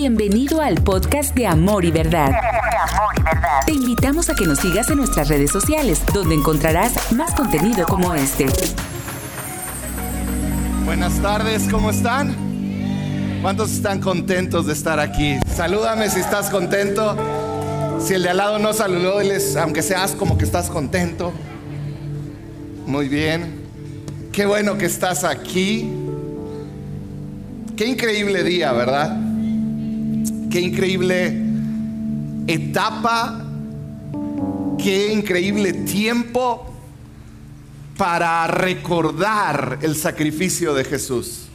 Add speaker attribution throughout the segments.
Speaker 1: Bienvenido al podcast de Amor y Verdad. Te invitamos a que nos sigas en nuestras redes sociales, donde encontrarás más contenido como este.
Speaker 2: Buenas tardes, ¿cómo están? ¿Cuántos están contentos de estar aquí? Salúdame si estás contento. Si el de al lado no saludó, aunque seas como que estás contento. Muy bien. Qué bueno que estás aquí. Qué increíble día, ¿verdad? Qué increíble etapa, qué increíble tiempo para recordar el sacrificio de Jesús.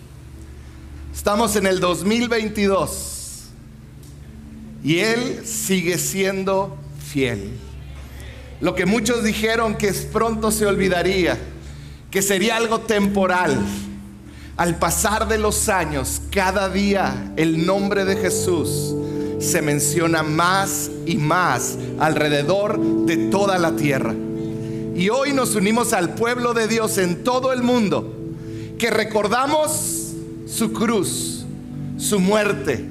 Speaker 2: Estamos en el 2022 y Él sigue siendo fiel. Lo que muchos dijeron que pronto se olvidaría, que sería algo temporal al pasar de los años, cada día el nombre de Jesús se menciona más y más alrededor de toda la tierra. Y hoy nos unimos al pueblo de Dios en todo el mundo, que recordamos su cruz, su muerte.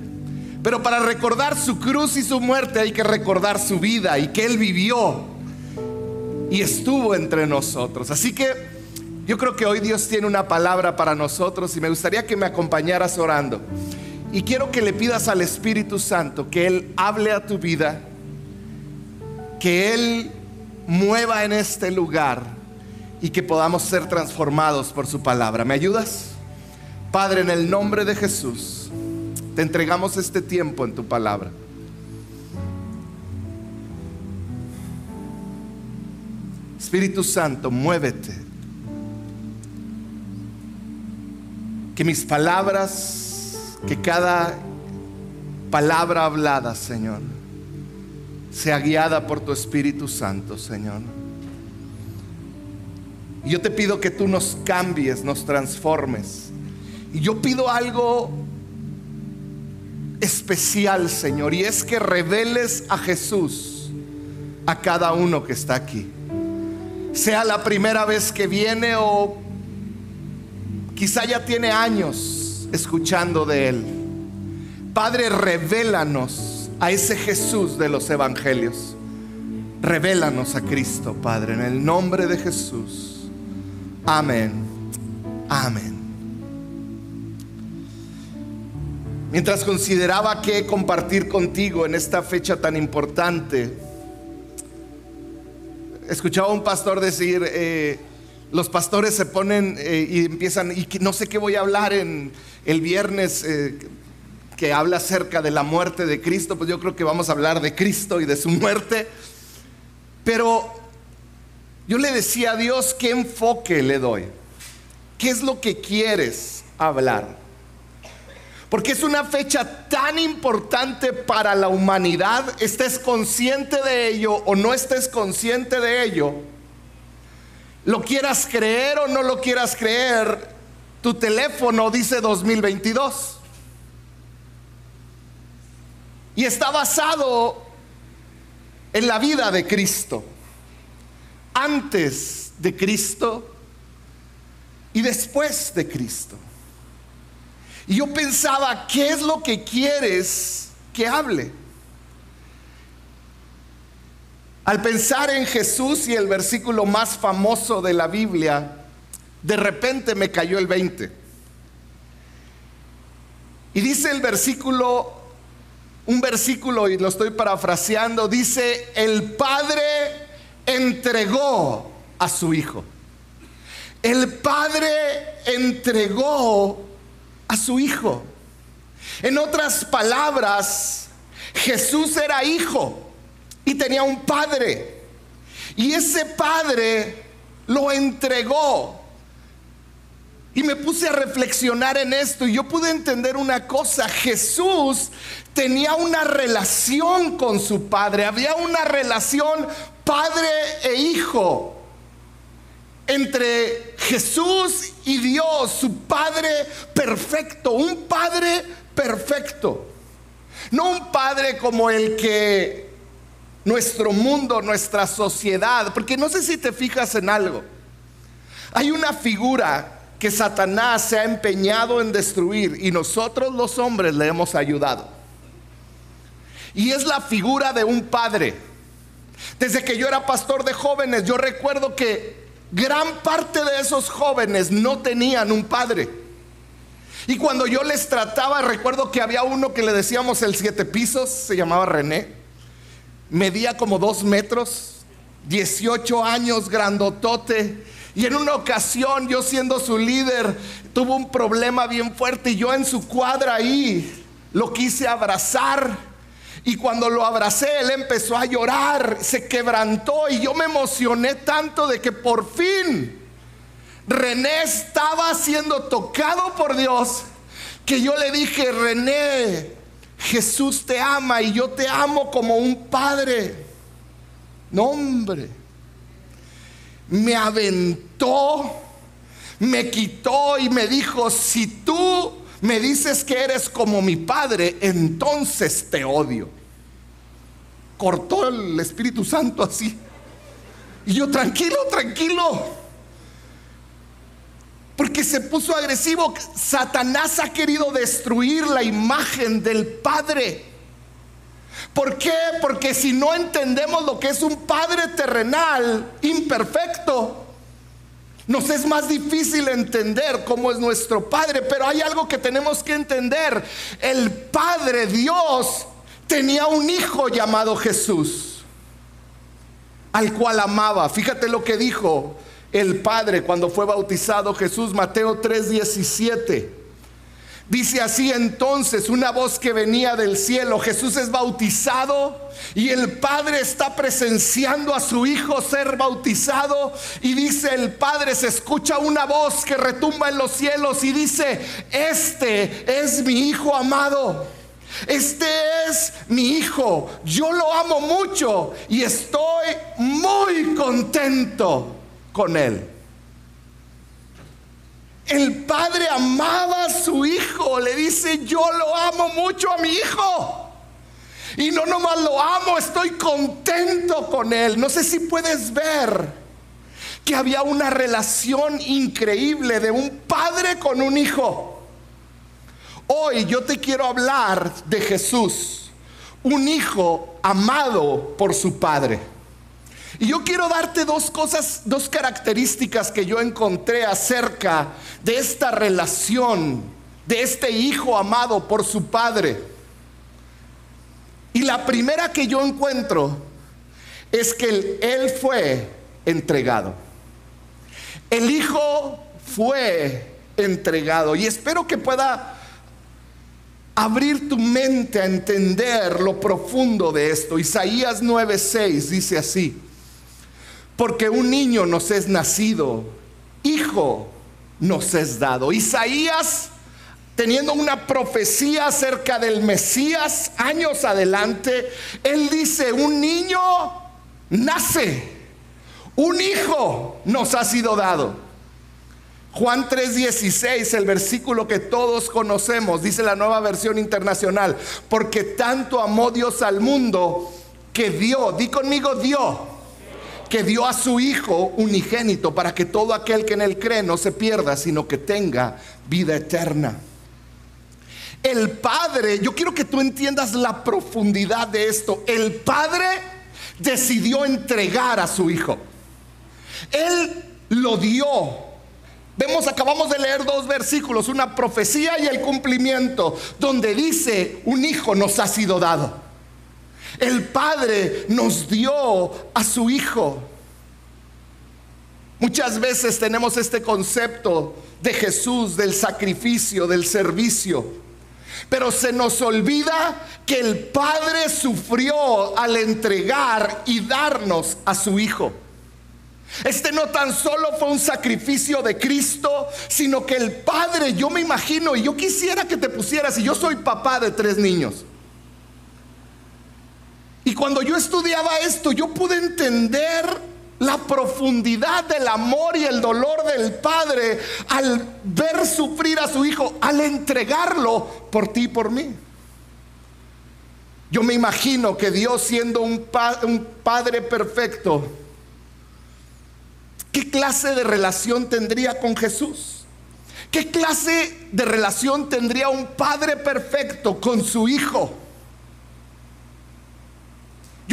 Speaker 2: Pero para recordar su cruz y su muerte hay que recordar su vida y que Él vivió y estuvo entre nosotros. Así que yo creo que hoy Dios tiene una palabra para nosotros y me gustaría que me acompañaras orando. Y quiero que le pidas al Espíritu Santo que Él hable a tu vida, que Él mueva en este lugar y que podamos ser transformados por su palabra. ¿Me ayudas? Padre, en el nombre de Jesús, te entregamos este tiempo en tu palabra. Espíritu Santo, muévete Que mis palabras, que cada palabra hablada, Señor, sea guiada por tu Espíritu Santo, Señor. Y yo te pido que tú nos cambies, nos transformes. Y yo pido algo especial, Señor, y es que reveles a Jesús a cada uno que está aquí. Sea la primera vez que viene o Quizá ya tiene años escuchando de Él. Padre, revélanos a ese Jesús de los evangelios. Revélanos a Cristo, Padre, en el nombre de Jesús. Amén. Amén. Mientras consideraba que compartir contigo en esta fecha tan importante, escuchaba a un pastor decir, eh, los pastores se ponen eh, y empiezan, y no sé qué voy a hablar en el viernes eh, que habla acerca de la muerte de Cristo, pues yo creo que vamos a hablar de Cristo y de su muerte. Pero yo le decía a Dios, ¿qué enfoque le doy? ¿Qué es lo que quieres hablar? Porque es una fecha tan importante para la humanidad, estés consciente de ello o no estés consciente de ello lo quieras creer o no lo quieras creer, tu teléfono dice 2022. Y está basado en la vida de Cristo. Antes de Cristo y después de Cristo. Y yo pensaba, ¿qué es lo que quieres que hable? Al pensar en Jesús y el versículo más famoso de la Biblia, de repente me cayó el 20. Y dice el versículo, un versículo, y lo estoy parafraseando, dice, el Padre entregó a su Hijo. El Padre entregó a su Hijo. En otras palabras, Jesús era hijo y tenía un padre. Y ese padre lo entregó. Y me puse a reflexionar en esto y yo pude entender una cosa. Jesús tenía una relación con su padre. Había una relación padre e hijo entre Jesús y Dios, su Padre perfecto, un Padre perfecto. No un Padre como el que nuestro mundo, nuestra sociedad. Porque no sé si te fijas en algo. Hay una figura que Satanás se ha empeñado en destruir y nosotros los hombres le hemos ayudado. Y es la figura de un padre. Desde que yo era pastor de jóvenes, yo recuerdo que gran parte de esos jóvenes no tenían un padre. Y cuando yo les trataba, recuerdo que había uno que le decíamos el siete pisos, se llamaba René, medía como dos metros, 18 años, grandotote. Y en una ocasión, yo siendo su líder, tuvo un problema bien fuerte y yo en su cuadra ahí lo quise abrazar. Y cuando lo abracé, él empezó a llorar, se quebrantó y yo me emocioné tanto de que por fin René estaba siendo tocado por Dios, que yo le dije, René, Jesús te ama y yo te amo como un padre. No, hombre, me aventó, me quitó y me dijo, si tú me dices que eres como mi padre, entonces te odio. Cortó el Espíritu Santo así. Y yo, tranquilo, tranquilo. Porque se puso agresivo. Satanás ha querido destruir la imagen del Padre. ¿Por qué? Porque si no entendemos lo que es un Padre terrenal, imperfecto, nos es más difícil entender cómo es nuestro Padre, pero hay algo que tenemos que entender. El Padre Dios tenía un hijo llamado Jesús, al cual amaba. Fíjate lo que dijo el Padre cuando fue bautizado Jesús, Mateo 3:17. Dice así entonces una voz que venía del cielo, Jesús es bautizado y el Padre está presenciando a su Hijo ser bautizado y dice el Padre, se escucha una voz que retumba en los cielos y dice, este es mi Hijo amado. Este es mi hijo, yo lo amo mucho y estoy muy contento con él. El padre amaba a su hijo. Le dice, yo lo amo mucho a mi hijo. Y no nomás lo amo, estoy contento con él. No sé si puedes ver que había una relación increíble de un padre con un hijo. Hoy yo te quiero hablar de Jesús, un hijo amado por su padre. Y yo quiero darte dos cosas, dos características que yo encontré acerca de esta relación, de este hijo amado por su padre. Y la primera que yo encuentro es que él fue entregado. El hijo fue entregado. Y espero que pueda abrir tu mente a entender lo profundo de esto. Isaías 9:6 dice así porque un niño nos es nacido, hijo nos es dado. Isaías, teniendo una profecía acerca del Mesías años adelante, él dice, un niño nace, un hijo nos ha sido dado. Juan 3:16, el versículo que todos conocemos, dice la nueva versión internacional, porque tanto amó Dios al mundo que dio, di conmigo dio que dio a su Hijo unigénito para que todo aquel que en él cree no se pierda, sino que tenga vida eterna. El Padre, yo quiero que tú entiendas la profundidad de esto. El Padre decidió entregar a su Hijo. Él lo dio. Vemos, acabamos de leer dos versículos, una profecía y el cumplimiento, donde dice, un hijo nos ha sido dado. El Padre nos dio a su Hijo. Muchas veces tenemos este concepto de Jesús, del sacrificio, del servicio. Pero se nos olvida que el Padre sufrió al entregar y darnos a su Hijo. Este no tan solo fue un sacrificio de Cristo, sino que el Padre, yo me imagino, y yo quisiera que te pusieras, y yo soy papá de tres niños. Y cuando yo estudiaba esto, yo pude entender la profundidad del amor y el dolor del Padre al ver sufrir a su Hijo, al entregarlo por ti y por mí. Yo me imagino que Dios siendo un, un Padre perfecto, ¿qué clase de relación tendría con Jesús? ¿Qué clase de relación tendría un Padre perfecto con su Hijo?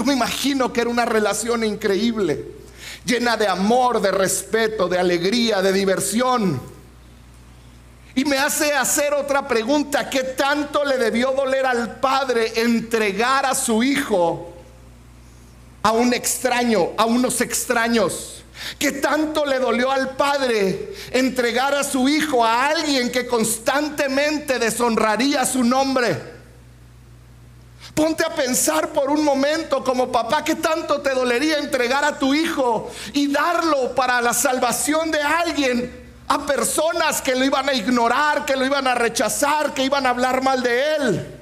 Speaker 2: Me imagino que era una relación increíble, llena de amor, de respeto, de alegría, de diversión. Y me hace hacer otra pregunta, ¿qué tanto le debió doler al padre entregar a su hijo a un extraño, a unos extraños? ¿Qué tanto le dolió al padre entregar a su hijo a alguien que constantemente deshonraría su nombre? Ponte a pensar por un momento como papá, ¿qué tanto te dolería entregar a tu hijo y darlo para la salvación de alguien a personas que lo iban a ignorar, que lo iban a rechazar, que iban a hablar mal de él?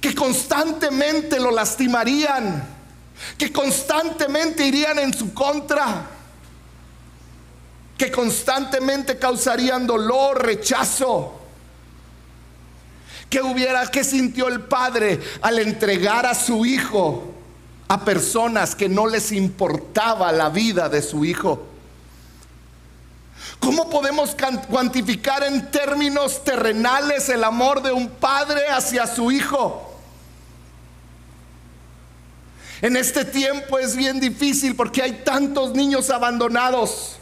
Speaker 2: Que constantemente lo lastimarían, que constantemente irían en su contra, que constantemente causarían dolor, rechazo. ¿Qué hubiera, qué sintió el padre al entregar a su hijo a personas que no les importaba la vida de su hijo? ¿Cómo podemos cuantificar en términos terrenales el amor de un padre hacia su hijo? En este tiempo es bien difícil porque hay tantos niños abandonados,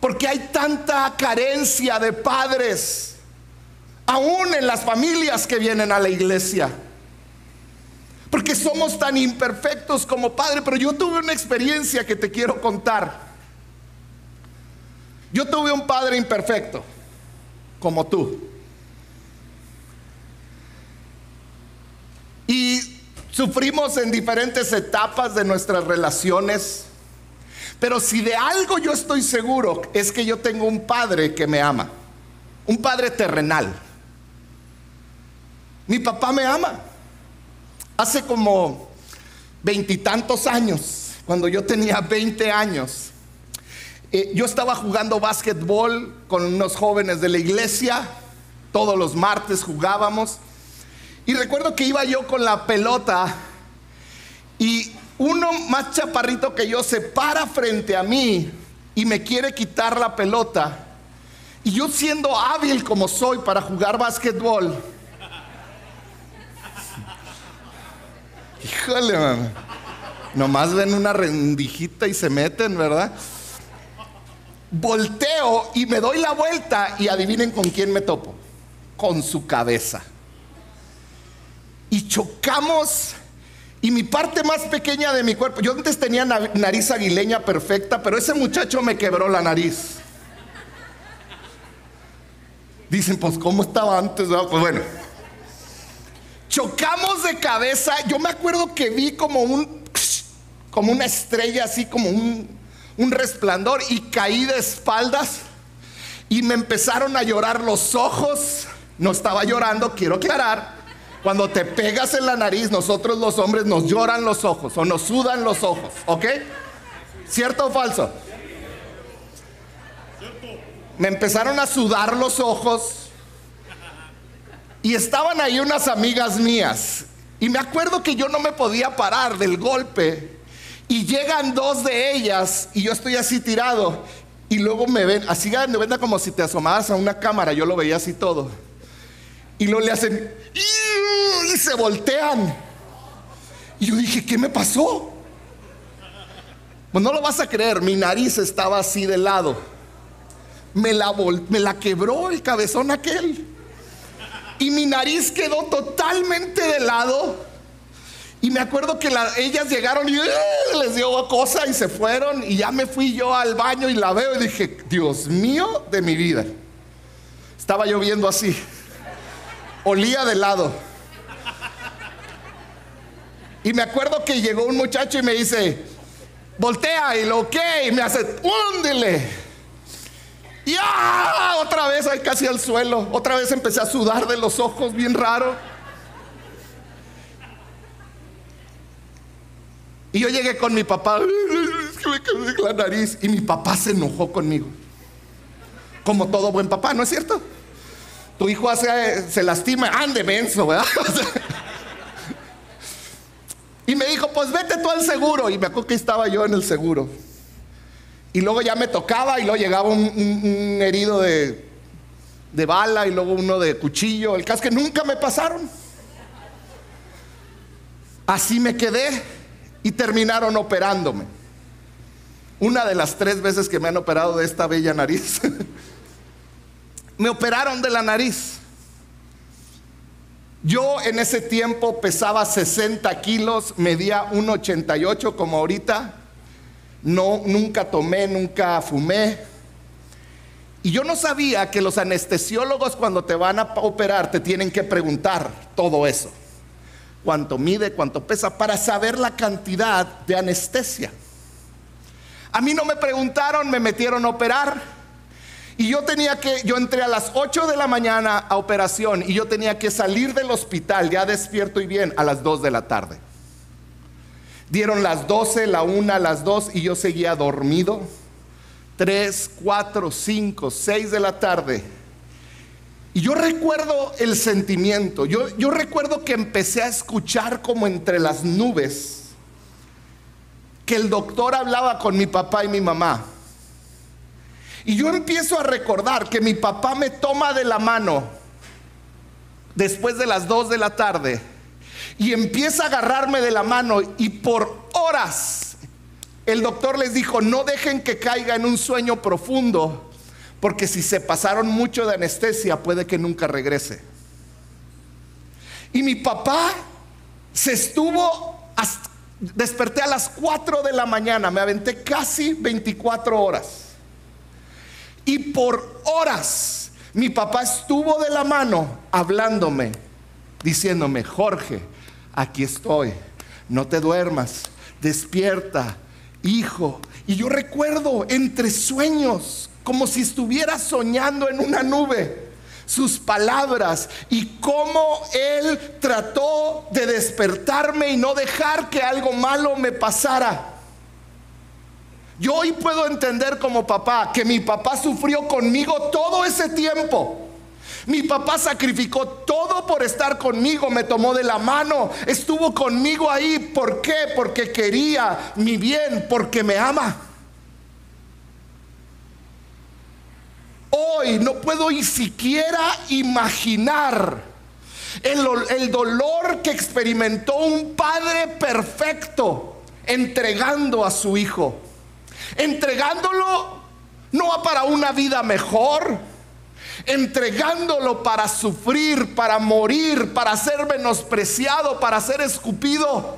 Speaker 2: porque hay tanta carencia de padres aún en las familias que vienen a la iglesia. Porque somos tan imperfectos como padre, pero yo tuve una experiencia que te quiero contar. Yo tuve un padre imperfecto, como tú. Y sufrimos en diferentes etapas de nuestras relaciones. Pero si de algo yo estoy seguro es que yo tengo un padre que me ama. Un padre terrenal. Mi papá me ama. Hace como veintitantos años, cuando yo tenía 20 años, eh, yo estaba jugando básquetbol con unos jóvenes de la iglesia. Todos los martes jugábamos. Y recuerdo que iba yo con la pelota y uno más chaparrito que yo se para frente a mí y me quiere quitar la pelota. Y yo siendo hábil como soy para jugar básquetbol, Híjole, man. Nomás ven una rendijita y se meten, ¿verdad? Volteo y me doy la vuelta y adivinen con quién me topo. Con su cabeza. Y chocamos y mi parte más pequeña de mi cuerpo, yo antes tenía nariz aguileña perfecta, pero ese muchacho me quebró la nariz. Dicen, pues, ¿cómo estaba antes? Pues bueno, Chocamos de cabeza. Yo me acuerdo que vi como un, como una estrella, así como un, un resplandor y caí de espaldas y me empezaron a llorar los ojos. No estaba llorando, quiero aclarar. Cuando te pegas en la nariz, nosotros los hombres nos lloran los ojos o nos sudan los ojos, ¿ok? ¿Cierto o falso? Me empezaron a sudar los ojos y estaban ahí unas amigas mías. Y me acuerdo que yo no me podía parar del golpe. Y llegan dos de ellas y yo estoy así tirado. Y luego me ven, así me ven como si te asomabas a una cámara. Yo lo veía así todo. Y luego le hacen y se voltean. Y yo dije, ¿qué me pasó? Pues no lo vas a creer, mi nariz estaba así de lado. Me la, me la quebró el cabezón aquel y mi nariz quedó totalmente de lado. Y me acuerdo que ellas llegaron y ¡ah! les dio cosa y se fueron. Y ya me fui yo al baño y la veo y dije, Dios mío de mi vida. Estaba lloviendo así. Olía de lado. Y me acuerdo que llegó un muchacho y me dice, voltea y lo que, y me hace, húndele. Y ¡ah! otra vez ahí casi al suelo. Otra vez empecé a sudar de los ojos, bien raro. Y yo llegué con mi papá, es que me quedé la nariz. Y mi papá se enojó conmigo. Como todo buen papá, ¿no es cierto? Tu hijo hace, se lastima, ande menso, ¿verdad? y me dijo, pues vete tú al seguro. Y me acuerdo que estaba yo en el seguro. Y luego ya me tocaba y luego llegaba un, herido de, bala y luego uno de cuchillo. El caso que nunca me pasaron. Así me quedé y terminaron operándome. Una de las tres veces que me han operado de esta bella nariz. me operaron de la nariz. Yo en ese tiempo pesaba 60 kilos, medía 1,88 como ahorita. No, nunca tomé, nunca fumé. Y yo no sabía que los anestesiólogos cuando te van a operar te tienen que preguntar todo eso. Cuánto mide, cuánto pesa, para saber la cantidad de anestesia. A mí no me preguntaron, me metieron a operar. Y yo tenía que, yo entré a las 8 de la mañana a operación y yo tenía que salir del hospital, ya despierto y bien, a las 2 de la tarde. Dieron las 12, la 1, las 2 y yo seguía dormido 3, 4, 5, 6 de la tarde. Y yo recuerdo el sentimiento, yo, recuerdo que empecé a escuchar como entre las nubes que el doctor hablaba con mi papá y mi mamá. Y yo empiezo a recordar que mi papá me toma de la mano después de las 2 de la tarde y empieza a agarrarme de la mano y por horas el doctor les dijo, no dejen que caiga en un sueño profundo, porque si se pasaron mucho de anestesia puede que nunca regrese. Y mi papá se estuvo, desperté a las 4 de la mañana, me aventé casi 24 horas. Y por horas mi papá estuvo de la mano hablándome, diciéndome, Jorge, aquí estoy, no te duermas, despierta, hijo. Y yo recuerdo entre sueños, como si estuviera soñando en una nube, sus palabras y cómo Él trató de despertarme y no dejar que algo malo me pasara. Yo hoy puedo entender como papá que mi papá sufrió conmigo todo ese tiempo. Mi papá sacrificó todo por estar conmigo, me tomó de la mano, estuvo conmigo ahí. ¿Por qué? Porque quería mi bien, porque me ama. Hoy no puedo ni siquiera imaginar el, el dolor que experimentó un padre perfecto entregando a su hijo. Entregándolo no para una vida mejor, entregándolo para sufrir, para morir, para ser menospreciado, para ser escupido,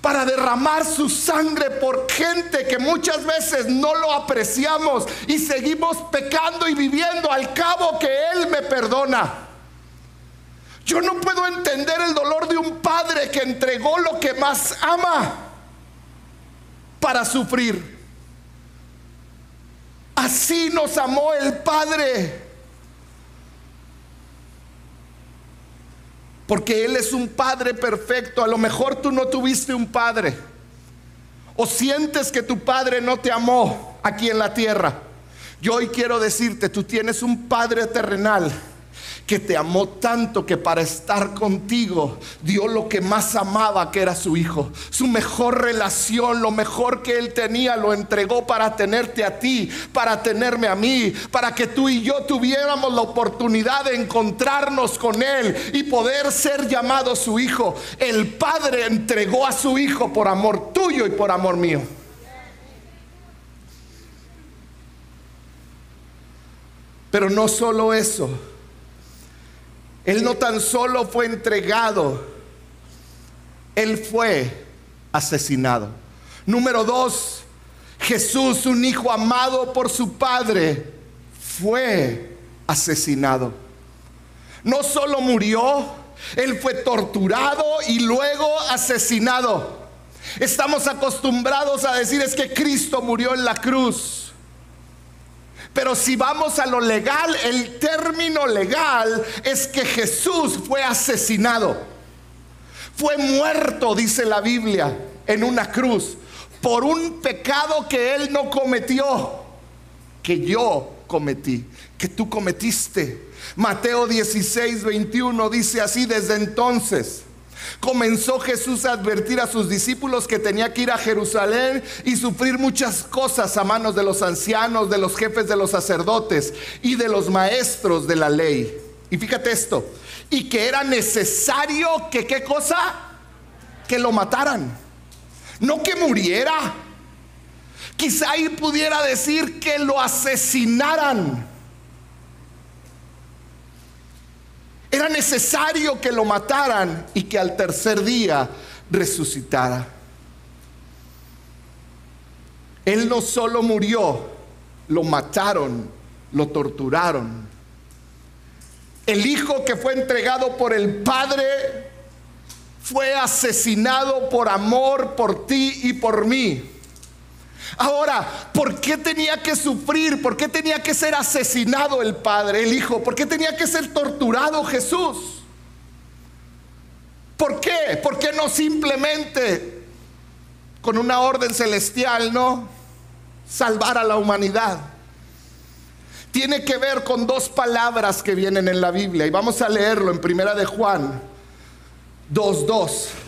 Speaker 2: para derramar su sangre por gente que muchas veces no lo apreciamos y seguimos pecando y viviendo al cabo que Él me perdona. Yo no puedo entender el dolor de un padre que entregó lo que más ama para sufrir. Así nos amó el Padre. Porque Él es un Padre perfecto. A lo mejor tú no tuviste un Padre. O sientes que tu Padre no te amó aquí en la tierra. Yo hoy quiero decirte, tú tienes un Padre terrenal que te amó tanto que para estar contigo dio lo que más amaba, que era su hijo. Su mejor relación, lo mejor que él tenía, lo entregó para tenerte a ti, para tenerme a mí, para que tú y yo tuviéramos la oportunidad de encontrarnos con él y poder ser llamado su hijo. El Padre entregó a su hijo por amor tuyo y por amor mío. Pero no solo eso. Él no tan solo fue entregado, Él fue asesinado. Número dos, Jesús, un hijo amado por su Padre, fue asesinado. No solo murió, Él fue torturado y luego asesinado. Estamos acostumbrados a decir es que Cristo murió en la cruz. Pero si vamos a lo legal, el término legal es que Jesús fue asesinado. Fue muerto, dice la Biblia, en una cruz por un pecado que él no cometió, que yo cometí, que tú cometiste. Mateo 16, 21 dice así, desde entonces Comenzó Jesús a advertir a sus discípulos que tenía que ir a Jerusalén y sufrir muchas cosas a manos de los ancianos, de los jefes de los sacerdotes y de los maestros de la ley. Y fíjate esto, y que era necesario que qué cosa? que lo mataran, no que muriera. Quizá ahí pudiera decir que lo asesinaran. Era necesario que lo mataran y que al tercer día resucitara. Él no solo murió, lo mataron, lo torturaron. El hijo que fue entregado por el Padre fue asesinado por amor por ti y por mí. Ahora, ¿por qué tenía que sufrir? ¿Por qué tenía que ser asesinado el Padre, el Hijo? ¿Por qué tenía que ser torturado Jesús? ¿Por qué? ¿Por qué no simplemente con una orden celestial, no? Salvar a la humanidad. Tiene que ver con dos palabras que vienen en la Biblia y vamos a leerlo en Primera de Juan 2:2.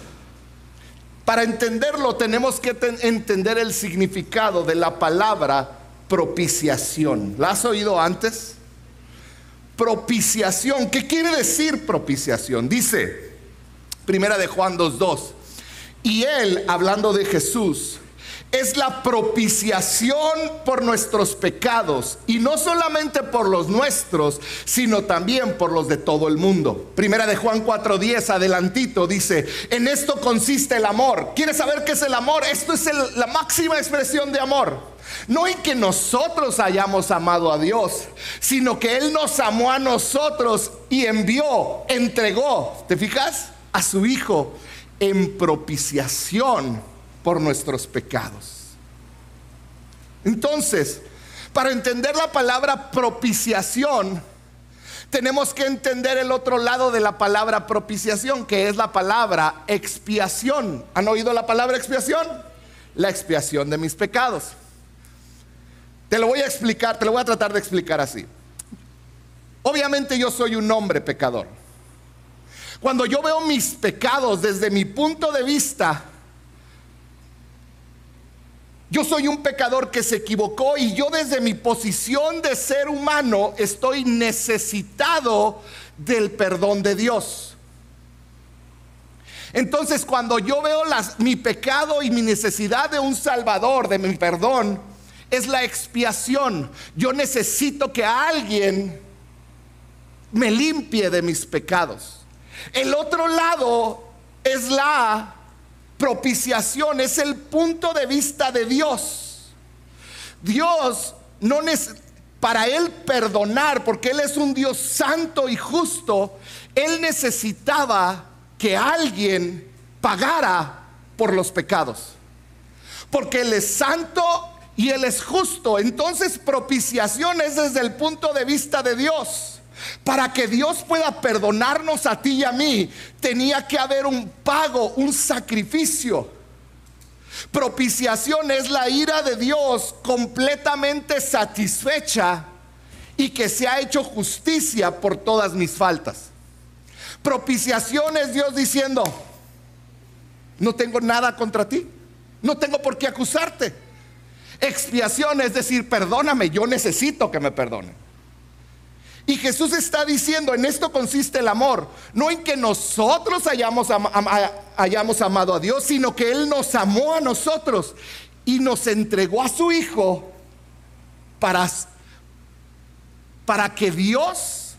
Speaker 2: Para entenderlo tenemos que entender el significado de la palabra propiciación. ¿La has oído antes? Propiciación. ¿Qué quiere decir propiciación? Dice, primera de Juan 2.2. Y él, hablando de Jesús, es la propiciación por nuestros pecados y no solamente por los nuestros, sino también por los de todo el mundo. Primera de Juan 4:10 adelantito dice, "En esto consiste el amor." ¿Quieres saber qué es el amor? Esto es la máxima expresión de amor. No en que nosotros hayamos amado a Dios, sino que Él nos amó a nosotros y envió, entregó, ¿te fijas? A su Hijo en propiciación por nuestros pecados. Entonces, para entender la palabra propiciación, tenemos que entender el otro lado de la palabra propiciación, que es la palabra expiación. ¿Han oído la palabra expiación? La expiación de mis pecados. Te lo voy a explicar, te lo voy a tratar de explicar así. Obviamente yo soy un hombre pecador. Cuando yo veo mis pecados desde mi punto de vista, yo soy un pecador que se equivocó y yo desde mi posición de ser humano estoy necesitado del perdón de Dios. Entonces cuando yo veo mi pecado y mi necesidad de un salvador, de mi perdón, es la expiación. Yo necesito que alguien me limpie de mis pecados. El otro lado es la propiciación, es el punto de vista de Dios. Dios no para él perdonar, porque él es un Dios santo y justo, él necesitaba que alguien pagara por los pecados. Porque él es santo y él es justo. Entonces propiciación es desde el punto de vista de Dios. Para que Dios pueda perdonarnos a ti y a mí, tenía que haber un pago, un sacrificio. Propiciación es la ira de Dios completamente satisfecha y que se ha hecho justicia por todas mis faltas. Propiciación es Dios diciendo, no tengo nada contra ti, no tengo por qué acusarte. Expiación es decir, perdóname, yo necesito que me perdonen. Y Jesús está diciendo, en esto consiste el amor, no en que nosotros hayamos, amado a Dios, sino que Él nos amó a nosotros y nos entregó a su Hijo para, para que Dios,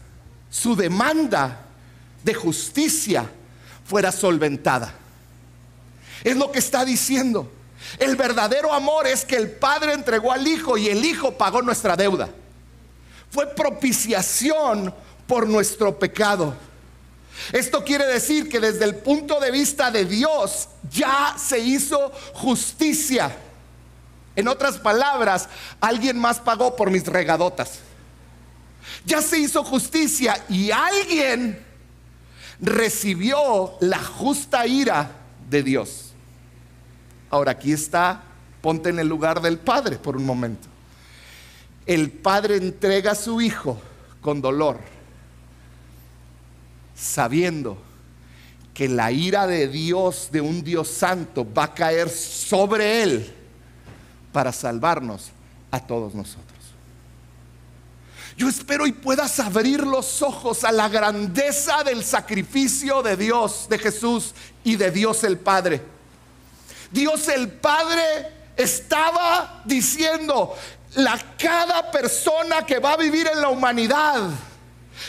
Speaker 2: su demanda de justicia, fuera solventada. Es lo que está diciendo. El verdadero amor es que el Padre entregó al Hijo y el Hijo pagó nuestra deuda fue propiciación por nuestro pecado. Esto quiere decir que desde el punto de vista de Dios ya se hizo justicia. En otras palabras, alguien más pagó por mis regadotas. Ya se hizo justicia y alguien recibió la justa ira de Dios. Ahora aquí está, ponte en el lugar del Padre por un momento el padre entrega a su hijo con dolor, sabiendo que la ira de Dios, de un Dios santo, va a caer sobre él para salvarnos a todos nosotros. Yo espero y puedas abrir los ojos a la grandeza del sacrificio de Dios, de Jesús y de Dios el Padre. Dios el Padre estaba diciendo, la cada persona que va a vivir en la humanidad,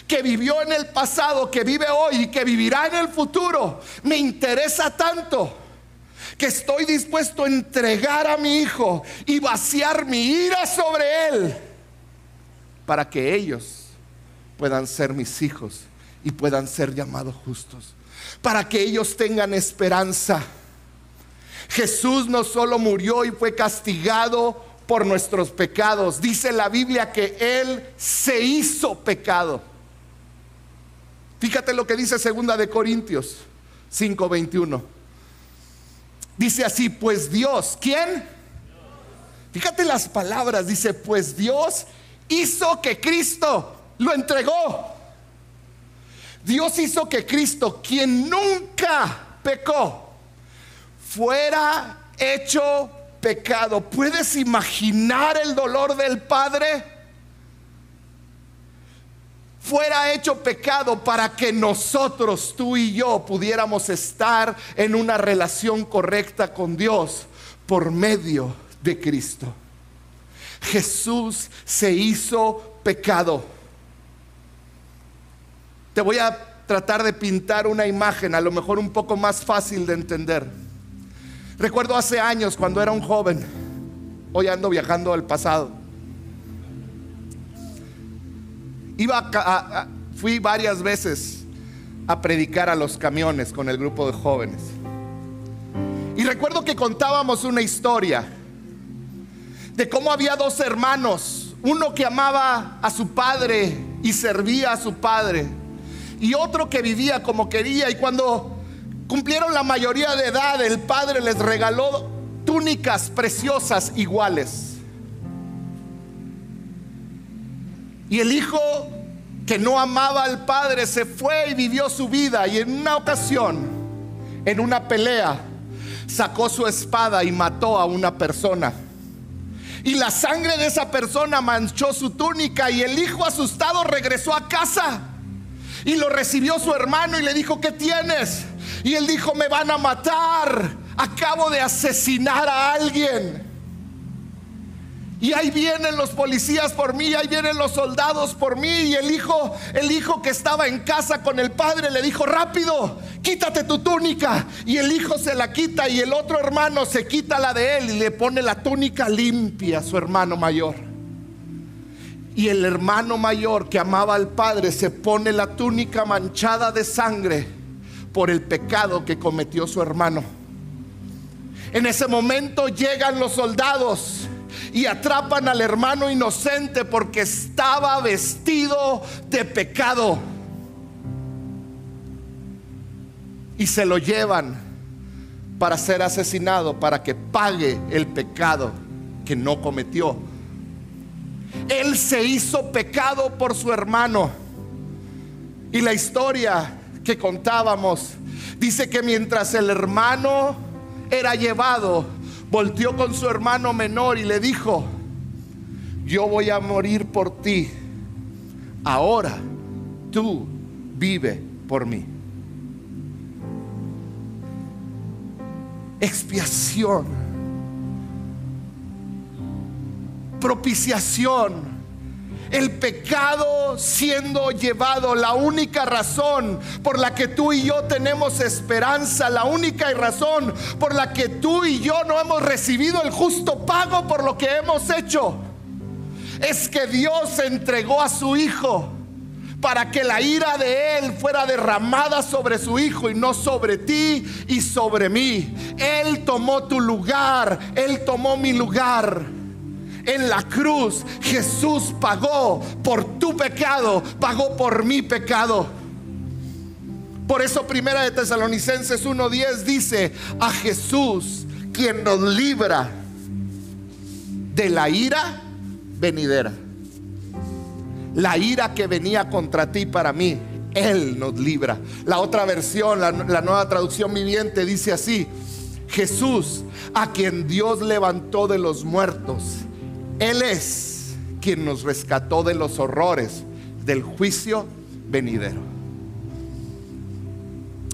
Speaker 2: que vivió en el pasado, que vive hoy y que vivirá en el futuro, me interesa tanto que estoy dispuesto a entregar a mi hijo y vaciar mi ira sobre él para que ellos puedan ser mis hijos y puedan ser llamados justos, para que ellos tengan esperanza. Jesús no solo murió y fue castigado por nuestros pecados, dice la Biblia que Él se hizo pecado. Fíjate lo que dice segunda de Corintios 5:21. Dice así, pues Dios, ¿quién? Fíjate las palabras, dice, pues Dios hizo que Cristo lo entregó. Dios hizo que Cristo, quien nunca pecó, fuera hecho pecado. ¿Puedes imaginar el dolor del Padre? Fuera hecho pecado para que nosotros, tú y yo, pudiéramos estar en una relación correcta con Dios por medio de Cristo. Jesús se hizo pecado. Te voy a tratar de pintar una imagen, a lo mejor un poco más fácil de entender. Recuerdo hace años cuando era un joven, hoy ando viajando al pasado. Iba fui varias veces a predicar a los camiones con el grupo de jóvenes. Y recuerdo que contábamos una historia de cómo había dos hermanos, uno que amaba a su padre y servía a su padre, y otro que vivía como quería. Y cuando cumplieron la mayoría de edad, el padre les regaló túnicas preciosas iguales. Y el hijo que no amaba al padre se fue y vivió su vida. Y en una ocasión, en una pelea, sacó su espada y mató a una persona. Y la sangre de esa persona manchó su túnica y el hijo asustado regresó a casa. Y lo recibió su hermano y le dijo, ¿qué tienes? Y él dijo, me van a matar. Acabo de asesinar a alguien. Y ahí vienen los policías por mí, ahí vienen los soldados por mí. Y el hijo, el hijo que estaba en casa con el padre le dijo, rápido, quítate tu túnica. Y el hijo se la quita y el otro hermano se quita la de él y le pone la túnica limpia a su hermano mayor. Y el hermano mayor que amaba al padre se pone la túnica manchada de sangre por el pecado que cometió su hermano. En ese momento llegan los soldados y atrapan al hermano inocente porque estaba vestido de pecado. Y se lo llevan para ser asesinado, para que pague el pecado que no cometió. Él se hizo pecado por su hermano. Y la historia que contábamos. Dice que mientras el hermano era llevado, volteó con su hermano menor y le dijo, yo voy a morir por ti, ahora tú vive por mí. Expiación, propiciación el pecado siendo llevado, la única razón por la que tú y yo tenemos esperanza, la única razón por la que tú y yo no hemos recibido el justo pago por lo que hemos hecho, es que Dios entregó a su Hijo para que la ira de Él fuera derramada sobre su Hijo y no sobre ti y sobre mí. Él tomó tu lugar, Él tomó mi lugar en la cruz Jesús pagó por tu pecado, pagó por mi pecado. Por eso Primera de Tesalonicenses 1:10 dice, a Jesús quien nos libra de la ira venidera. La ira que venía contra ti para mí, Él nos libra. La otra versión, la, la nueva traducción viviente dice así, Jesús, a quien Dios levantó de los muertos, él es quien nos rescató de los horrores del juicio venidero.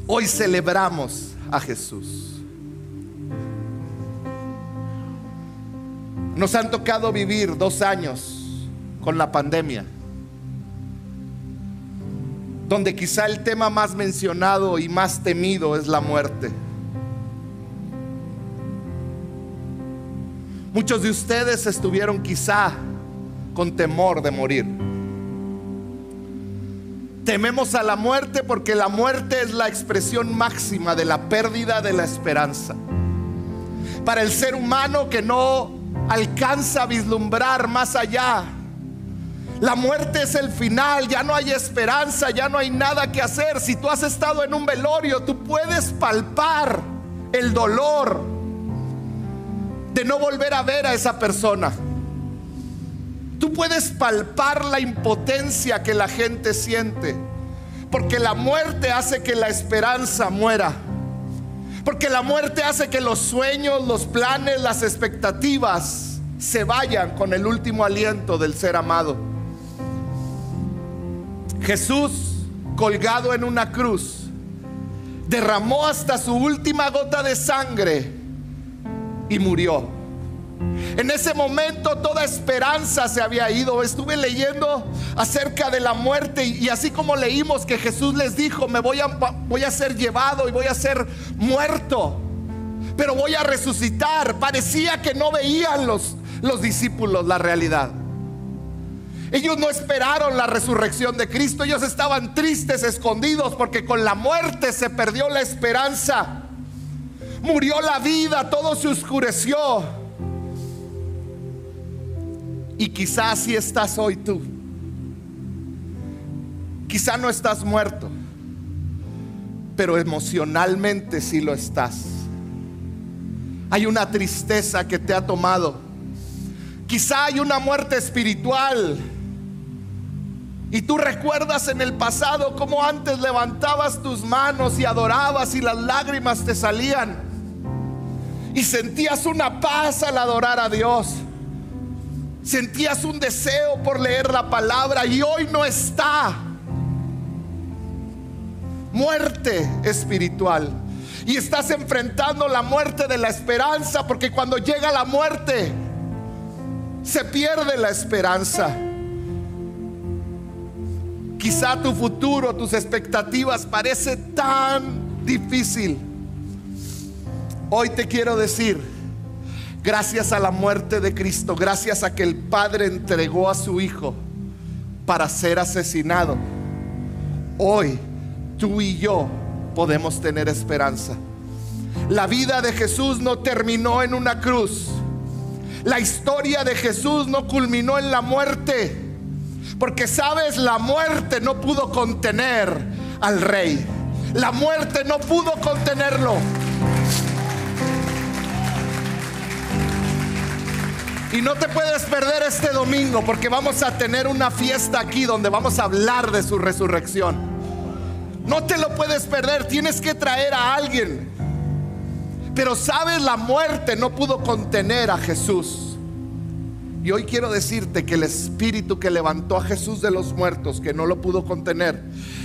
Speaker 2: Hoy celebramos a Jesús. Nos han tocado vivir dos años con la pandemia, donde quizá el tema más mencionado y más temido es la muerte. Muchos de ustedes estuvieron quizá con temor de morir. Tememos a la muerte porque la muerte es la expresión máxima de la pérdida de la esperanza. Para el ser humano que no alcanza a vislumbrar más allá, la muerte es el final, ya no hay esperanza, ya no hay nada que hacer. Si tú has estado en un velorio, tú puedes palpar el dolor, de no volver a ver a esa persona. Tú puedes palpar la impotencia que la gente siente, porque la muerte hace que la esperanza muera. Porque la muerte hace que los sueños, los planes, las expectativas se vayan con el último aliento del ser amado. Jesús, colgado en una cruz, derramó hasta su última gota de sangre y murió. En ese momento toda esperanza se había ido. Estuve leyendo acerca de la muerte y, así como leímos que Jesús les dijo, me voy a, voy a ser llevado y voy a ser muerto, pero voy a resucitar. Parecía que no veían los, los discípulos la realidad. Ellos no esperaron la resurrección de Cristo, ellos estaban tristes, escondidos, porque con la muerte se perdió la esperanza murió la vida, todo se oscureció. Y quizás si estás hoy tú. Quizá no estás muerto, pero emocionalmente sí lo estás. Hay una tristeza que te ha tomado. Quizá hay una muerte espiritual. Y tú recuerdas en el pasado cómo antes levantabas tus manos y adorabas y las lágrimas te salían y sentías una paz al adorar a Dios. Sentías un deseo por leer la palabra y hoy no está. Muerte espiritual. Y estás enfrentando la muerte de la esperanza porque cuando llega la muerte se pierde la esperanza. Quizá tu futuro, tus expectativas parece tan difícil Hoy te quiero decir, gracias a la muerte de Cristo, gracias a que el Padre entregó a su Hijo para ser asesinado, hoy tú y yo podemos tener esperanza. La vida de Jesús no terminó en una cruz. La historia de Jesús no culminó en la muerte. Porque sabes, la muerte no pudo contener al rey. La muerte no pudo contenerlo. Y no te puedes perder este domingo porque vamos a tener una fiesta aquí donde vamos a hablar de su resurrección. No te lo puedes perder, tienes que traer a alguien. Pero sabes, la muerte no pudo contener a Jesús. Y hoy quiero decirte que el espíritu que levantó a Jesús de los muertos, que no lo pudo contener,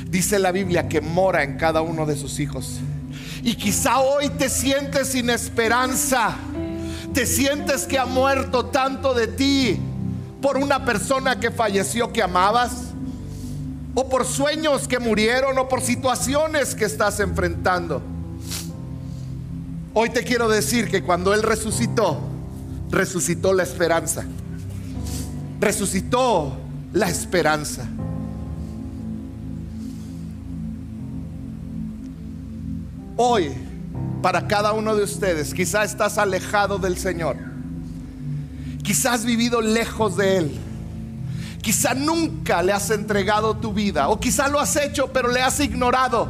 Speaker 2: dice la Biblia que mora en cada uno de sus hijos. Y quizá hoy te sientes sin esperanza te sientes que ha muerto tanto de ti por una persona que falleció que amabas, o por sueños que murieron, o por situaciones que estás enfrentando. Hoy te quiero decir que cuando Él resucitó, resucitó la esperanza. Resucitó la esperanza. Hoy para cada uno de ustedes. Quizás estás alejado del Señor. Quizás has vivido lejos de Él. Quizá nunca le has entregado tu vida. O quizá lo has hecho pero le has ignorado.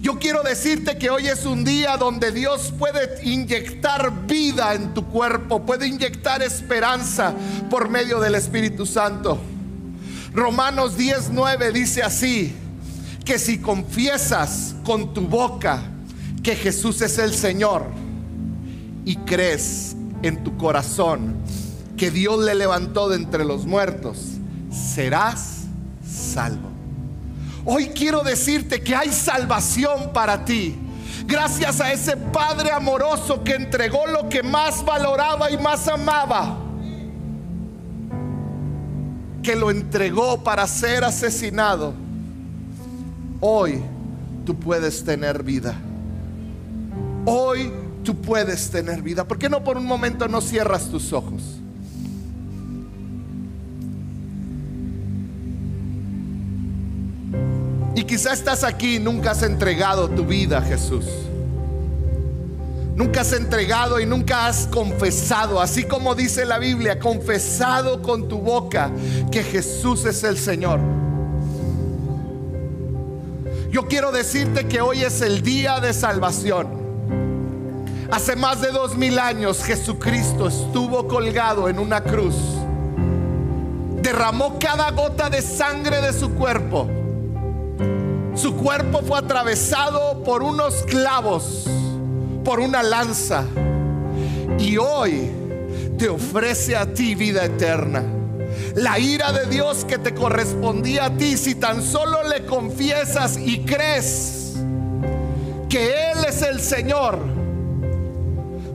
Speaker 2: Yo quiero decirte que hoy es un día donde Dios puede inyectar vida en tu cuerpo, puede inyectar esperanza por medio del Espíritu Santo. Romanos 19 dice así, que si confiesas con tu boca que Jesús es el Señor y crees en tu corazón que Dios le levantó de entre los muertos, serás salvo. Hoy quiero decirte que hay salvación para ti. Gracias a ese Padre amoroso que entregó lo que más valoraba y más amaba. Que lo entregó para ser asesinado. Hoy tú puedes tener vida. Hoy tú puedes tener vida. ¿Por qué no por un momento no cierras tus ojos? Y quizá estás aquí y nunca has entregado tu vida a Jesús. Nunca has entregado y nunca has confesado, así como dice la Biblia, confesado con tu boca que Jesús es el Señor. Yo quiero decirte que hoy es el día de salvación. Hace más de dos mil años Jesucristo estuvo colgado en una cruz. Derramó cada gota de sangre de su cuerpo su cuerpo fue atravesado por unos clavos, por una lanza. Y hoy te ofrece a ti vida eterna. La ira de Dios que te correspondía a ti si tan solo le confiesas y crees que Él es el Señor,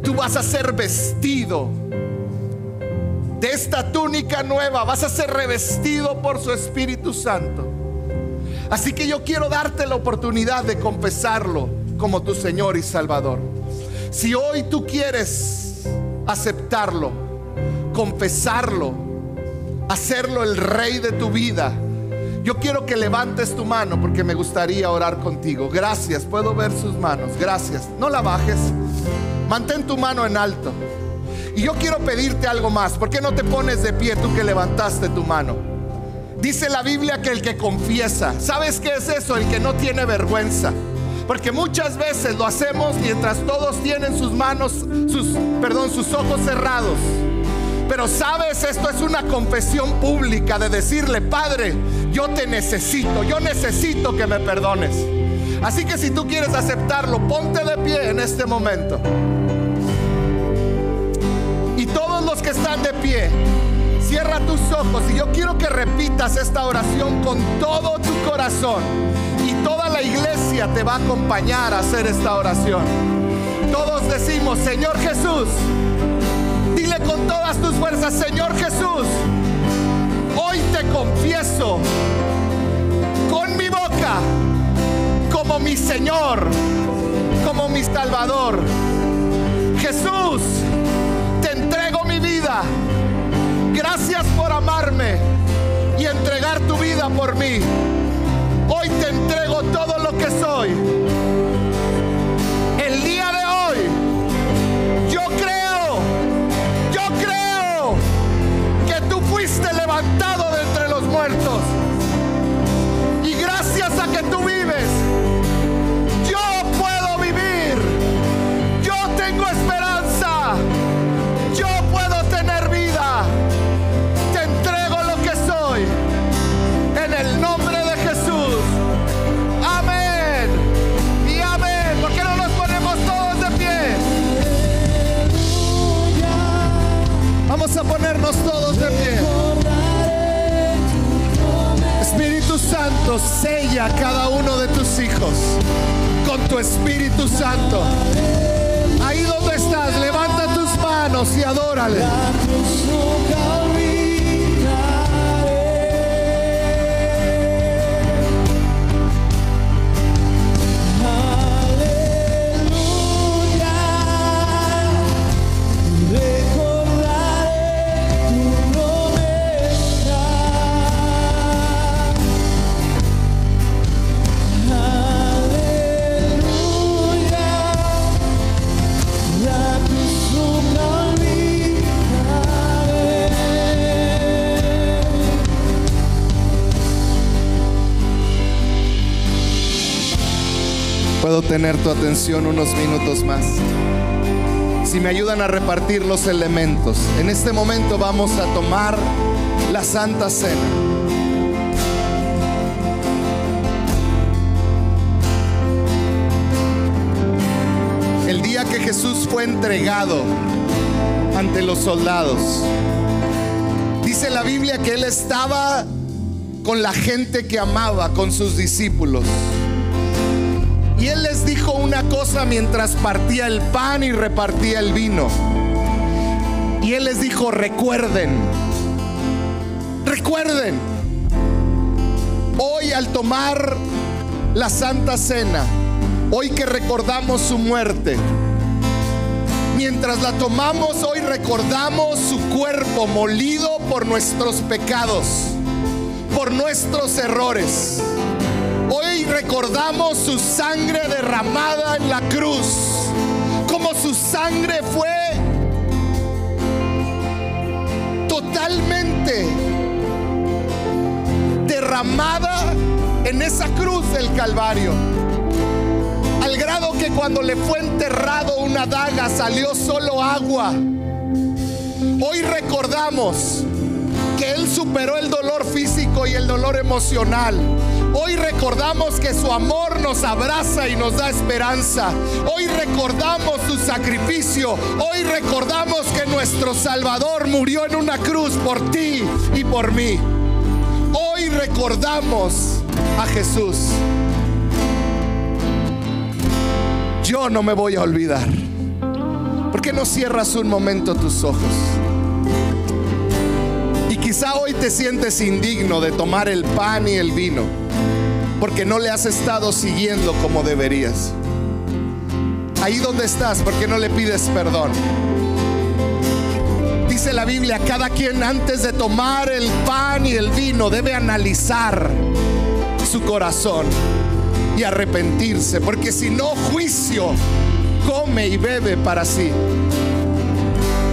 Speaker 2: tú vas a ser vestido de esta túnica nueva, vas a ser revestido por su Espíritu Santo. Así que yo quiero darte la oportunidad de confesarlo como tu Señor y Salvador. Si hoy tú quieres aceptarlo, confesarlo, hacerlo el rey de tu vida, yo quiero que levantes tu mano porque me gustaría orar contigo. Gracias, puedo ver sus manos. Gracias. No la bajes. Mantén tu mano en alto. Y yo quiero pedirte algo más. ¿Por qué no te pones de pie tú que levantaste tu mano? Dice la Biblia que el que confiesa, ¿sabes qué es eso? El que no tiene vergüenza. Porque muchas veces lo hacemos mientras todos tienen sus manos, sus, perdón, sus ojos cerrados. Pero sabes, esto es una confesión pública de decirle, Padre, yo te necesito, yo necesito que me perdones. Así que si tú quieres aceptarlo, ponte de pie en este momento. Y todos los que están de pie, Cierra tus ojos y yo quiero que repitas esta oración con todo tu corazón. Y toda la iglesia te va a acompañar a hacer esta oración. Todos decimos, Señor Jesús, dile con todas tus fuerzas, Señor Jesús, hoy te confieso con mi boca como mi Señor, como mi Salvador. Jesús, te entrego mi vida Gracias por amarme y entregar tu vida por mí. Hoy te entrego todo tener tu atención unos minutos más. Si me ayudan a repartir los elementos, en este momento vamos a tomar la Santa Cena. El día que Jesús fue entregado ante los soldados, Dice la Biblia que Él estaba con la gente que amaba, con sus discípulos. Y Él les dijo una cosa mientras partía el pan y repartía el vino. Y Él les dijo, recuerden, recuerden, hoy al tomar la Santa Cena, hoy que recordamos su muerte, mientras la tomamos, hoy recordamos su cuerpo molido por nuestros pecados, por nuestros errores. Recordamos su sangre derramada en la cruz, como su sangre fue totalmente derramada en esa cruz del Calvario. Al grado que cuando le fue enterrado una daga salió solo agua. Hoy recordamos que Él superó el dolor físico y el dolor emocional. Hoy recordamos que su amor nos abraza y nos da esperanza. Hoy recordamos su sacrificio. Hoy recordamos que nuestro Salvador murió en una cruz por ti y por mí. Hoy recordamos a Jesús. Yo no me voy a olvidar. ¿Por qué no cierras un momento tus ojos? Y quizá hoy te sientes indigno de tomar el pan y el vino, porque no le has estado siguiendo como deberías. Ahí donde estás, ¿por qué no le pides perdón? Dice la Biblia, cada quien antes de tomar el pan y el vino debe analizar su corazón y arrepentirse, porque si no, juicio come y bebe para sí.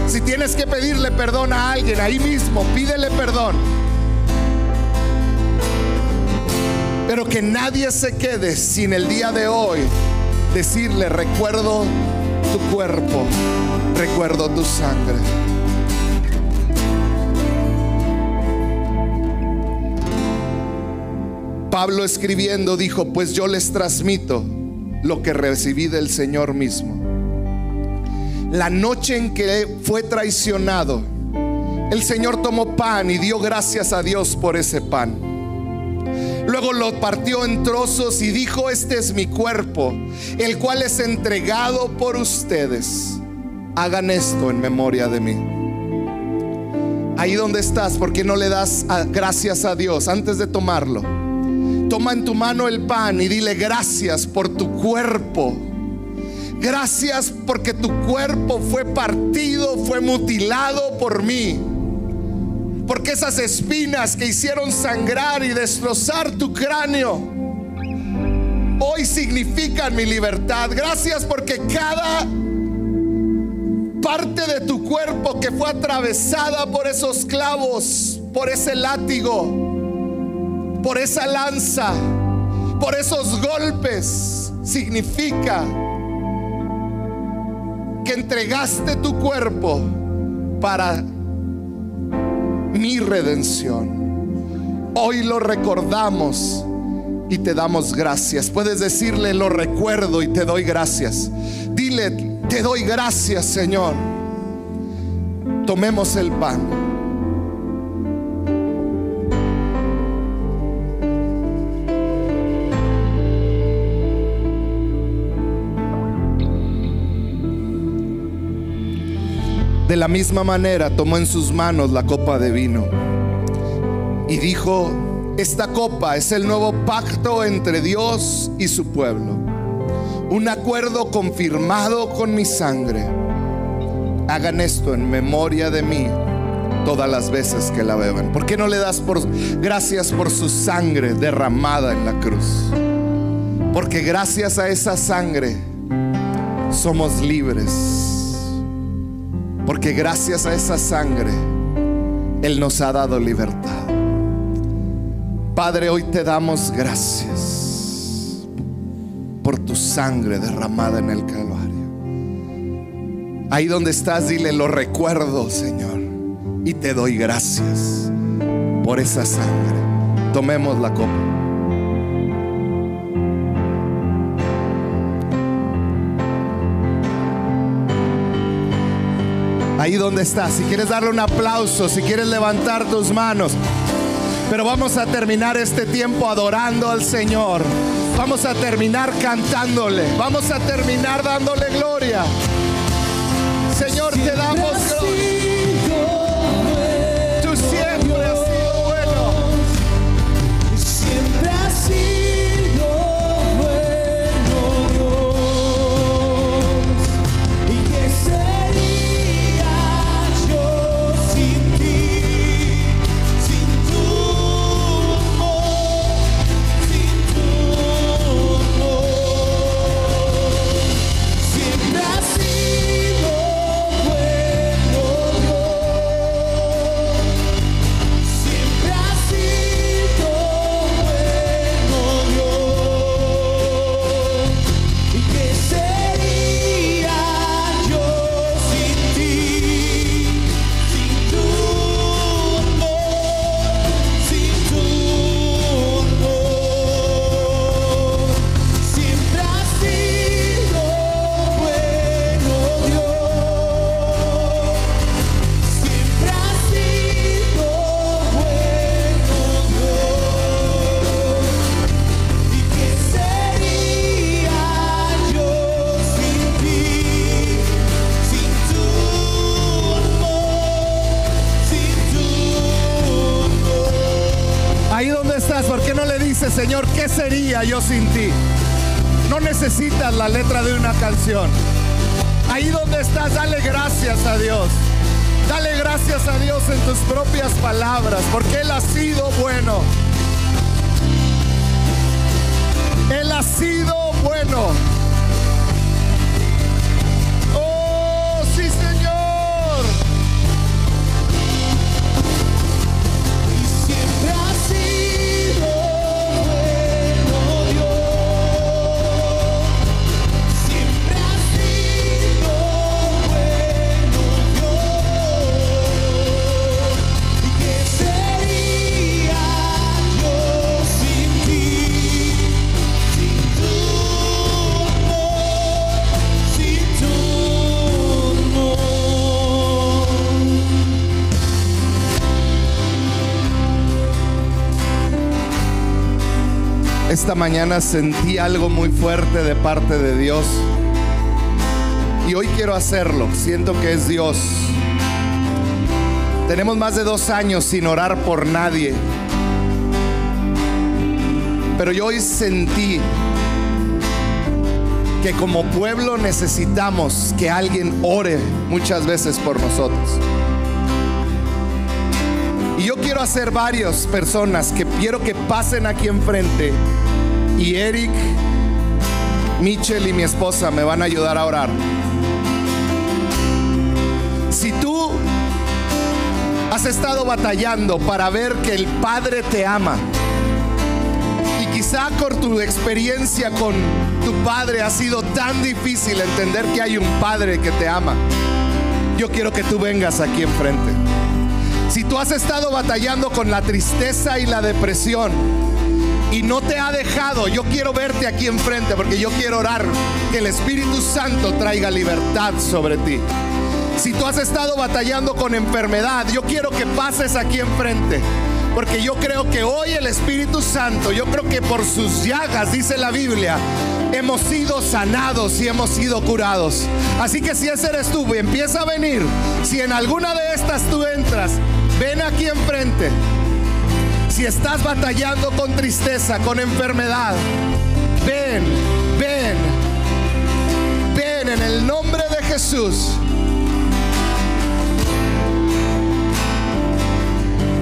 Speaker 2: Si tienes que pedirle perdón a alguien ahí mismo, pídele perdón. Pero que nadie se quede sin el día de hoy decirle, recuerdo tu cuerpo, recuerdo tu sangre. Pablo escribiendo dijo, pues yo les transmito lo que recibí del Señor mismo. La noche en que fue traicionado, el Señor tomó pan y dio gracias a Dios por ese pan. Luego lo partió en trozos y dijo, este es mi cuerpo, el cual es entregado por ustedes. Hagan esto en memoria de mí. Ahí donde estás, ¿por qué no le das gracias a Dios antes de tomarlo? Toma en tu mano el pan y dile gracias por tu cuerpo. Gracias porque tu cuerpo fue partido, fue mutilado por mí. Porque esas espinas que hicieron sangrar y destrozar tu cráneo hoy significan mi libertad. Gracias porque cada parte de tu cuerpo que fue atravesada por esos clavos, por ese látigo, por esa lanza, por esos golpes, significa que entregaste tu cuerpo para mi redención. Hoy lo recordamos y te damos gracias. Puedes decirle, lo recuerdo y te doy gracias. Dile, te doy gracias, Señor. Tomemos el pan. De la misma manera tomó en sus manos la copa de vino y dijo, esta copa es el nuevo pacto entre Dios y su pueblo, un acuerdo confirmado con mi sangre. Hagan esto en memoria de mí todas las veces que la beban. ¿Por qué no le das gracias por su sangre derramada en la cruz? Porque gracias a esa sangre somos libres porque gracias a esa sangre, Él nos ha dado libertad. Padre, hoy te damos gracias por tu sangre derramada en el Calvario. Ahí donde estás, dile, lo recuerdo, Señor, y te doy gracias por esa sangre. Tomemos la copa. Ahí donde estás. Si quieres darle un aplauso, si quieres levantar tus manos. Pero vamos a terminar este tiempo adorando al Señor. Vamos a terminar cantándole. Vamos a terminar dándole gloria. Señor, te damos gloria.
Speaker 3: Yo sin ti?
Speaker 2: No necesitas la letra de una canción. Ahí donde estás, dale gracias a Dios. Dale gracias a Dios en tus propias palabras, porque Él ha sido bueno. Él ha sido bueno. Esta mañana sentí algo muy fuerte de parte de Dios. Y hoy quiero hacerlo. Siento que es Dios. Tenemos más de dos años sin orar por nadie. Pero yo hoy sentí que como pueblo necesitamos que alguien ore muchas veces por nosotros. Y yo quiero hacer varias personas que quiero que pasen aquí enfrente. Y Eric, Michelle y mi esposa me van a ayudar a orar. Si tú has estado batallando para ver que el Padre te ama, y quizá por tu experiencia con tu Padre ha sido tan difícil entender que hay un Padre que te ama, yo quiero que tú vengas aquí enfrente. Si tú has estado batallando con la tristeza y la depresión y no te ha dejado, yo quiero verte aquí enfrente porque yo quiero orar que el Espíritu Santo traiga libertad sobre ti. Si tú has estado batallando con enfermedad, yo quiero que pases aquí enfrente. Porque yo creo que hoy el Espíritu Santo, yo creo que por sus llagas, dice la Biblia, hemos sido sanados y hemos sido curados. Así que si ese eres tú, empieza a venir. Si en alguna de estas tú entras, ven aquí enfrente. Si estás batallando con tristeza, con enfermedad, ven, ven, ven en el nombre de Jesús.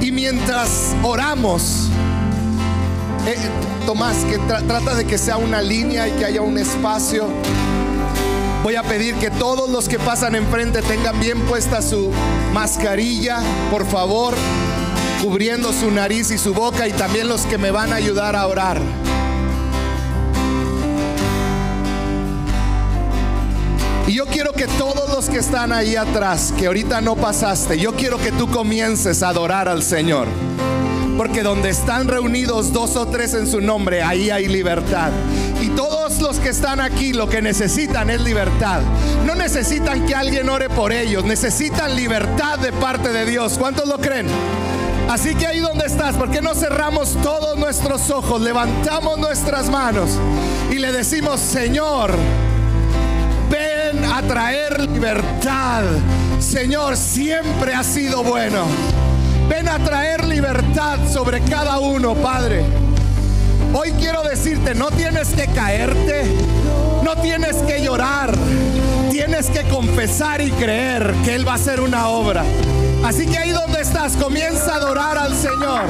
Speaker 2: Y mientras oramos, eh, Tomás, que tra- trata de que sea una línea y que haya un espacio. Voy a pedir que todos los que pasan enfrente tengan bien puesta su mascarilla, por favor, cubriendo su nariz y su boca y también los que me van a ayudar a orar. Y yo quiero que todos los que están ahí atrás, que ahorita no pasaste, yo quiero que tú comiences a adorar al Señor. Porque donde están reunidos dos o tres en su nombre, ahí hay libertad. Y todos los que están aquí lo que necesitan es libertad. No necesitan que alguien ore por ellos, necesitan libertad de parte de Dios. ¿Cuántos lo creen? Así que ahí donde estás, ¿por qué no cerramos todos nuestros ojos, levantamos nuestras manos y le decimos, Señor, ven a traer libertad. Señor, siempre ha sido bueno. Ven a traer libertad sobre cada uno, Padre. Hoy quiero decirte, no tienes que caerte, no tienes que llorar, tienes que confesar y creer que Él va a hacer una obra. Así que ahí donde estás, comienza a adorar al Señor.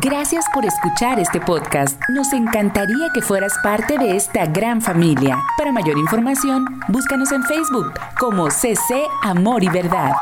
Speaker 1: Gracias por escuchar este podcast. Nos encantaría que fueras parte de esta gran familia. Para mayor información, búscanos en Facebook como CC Amor y Verdad.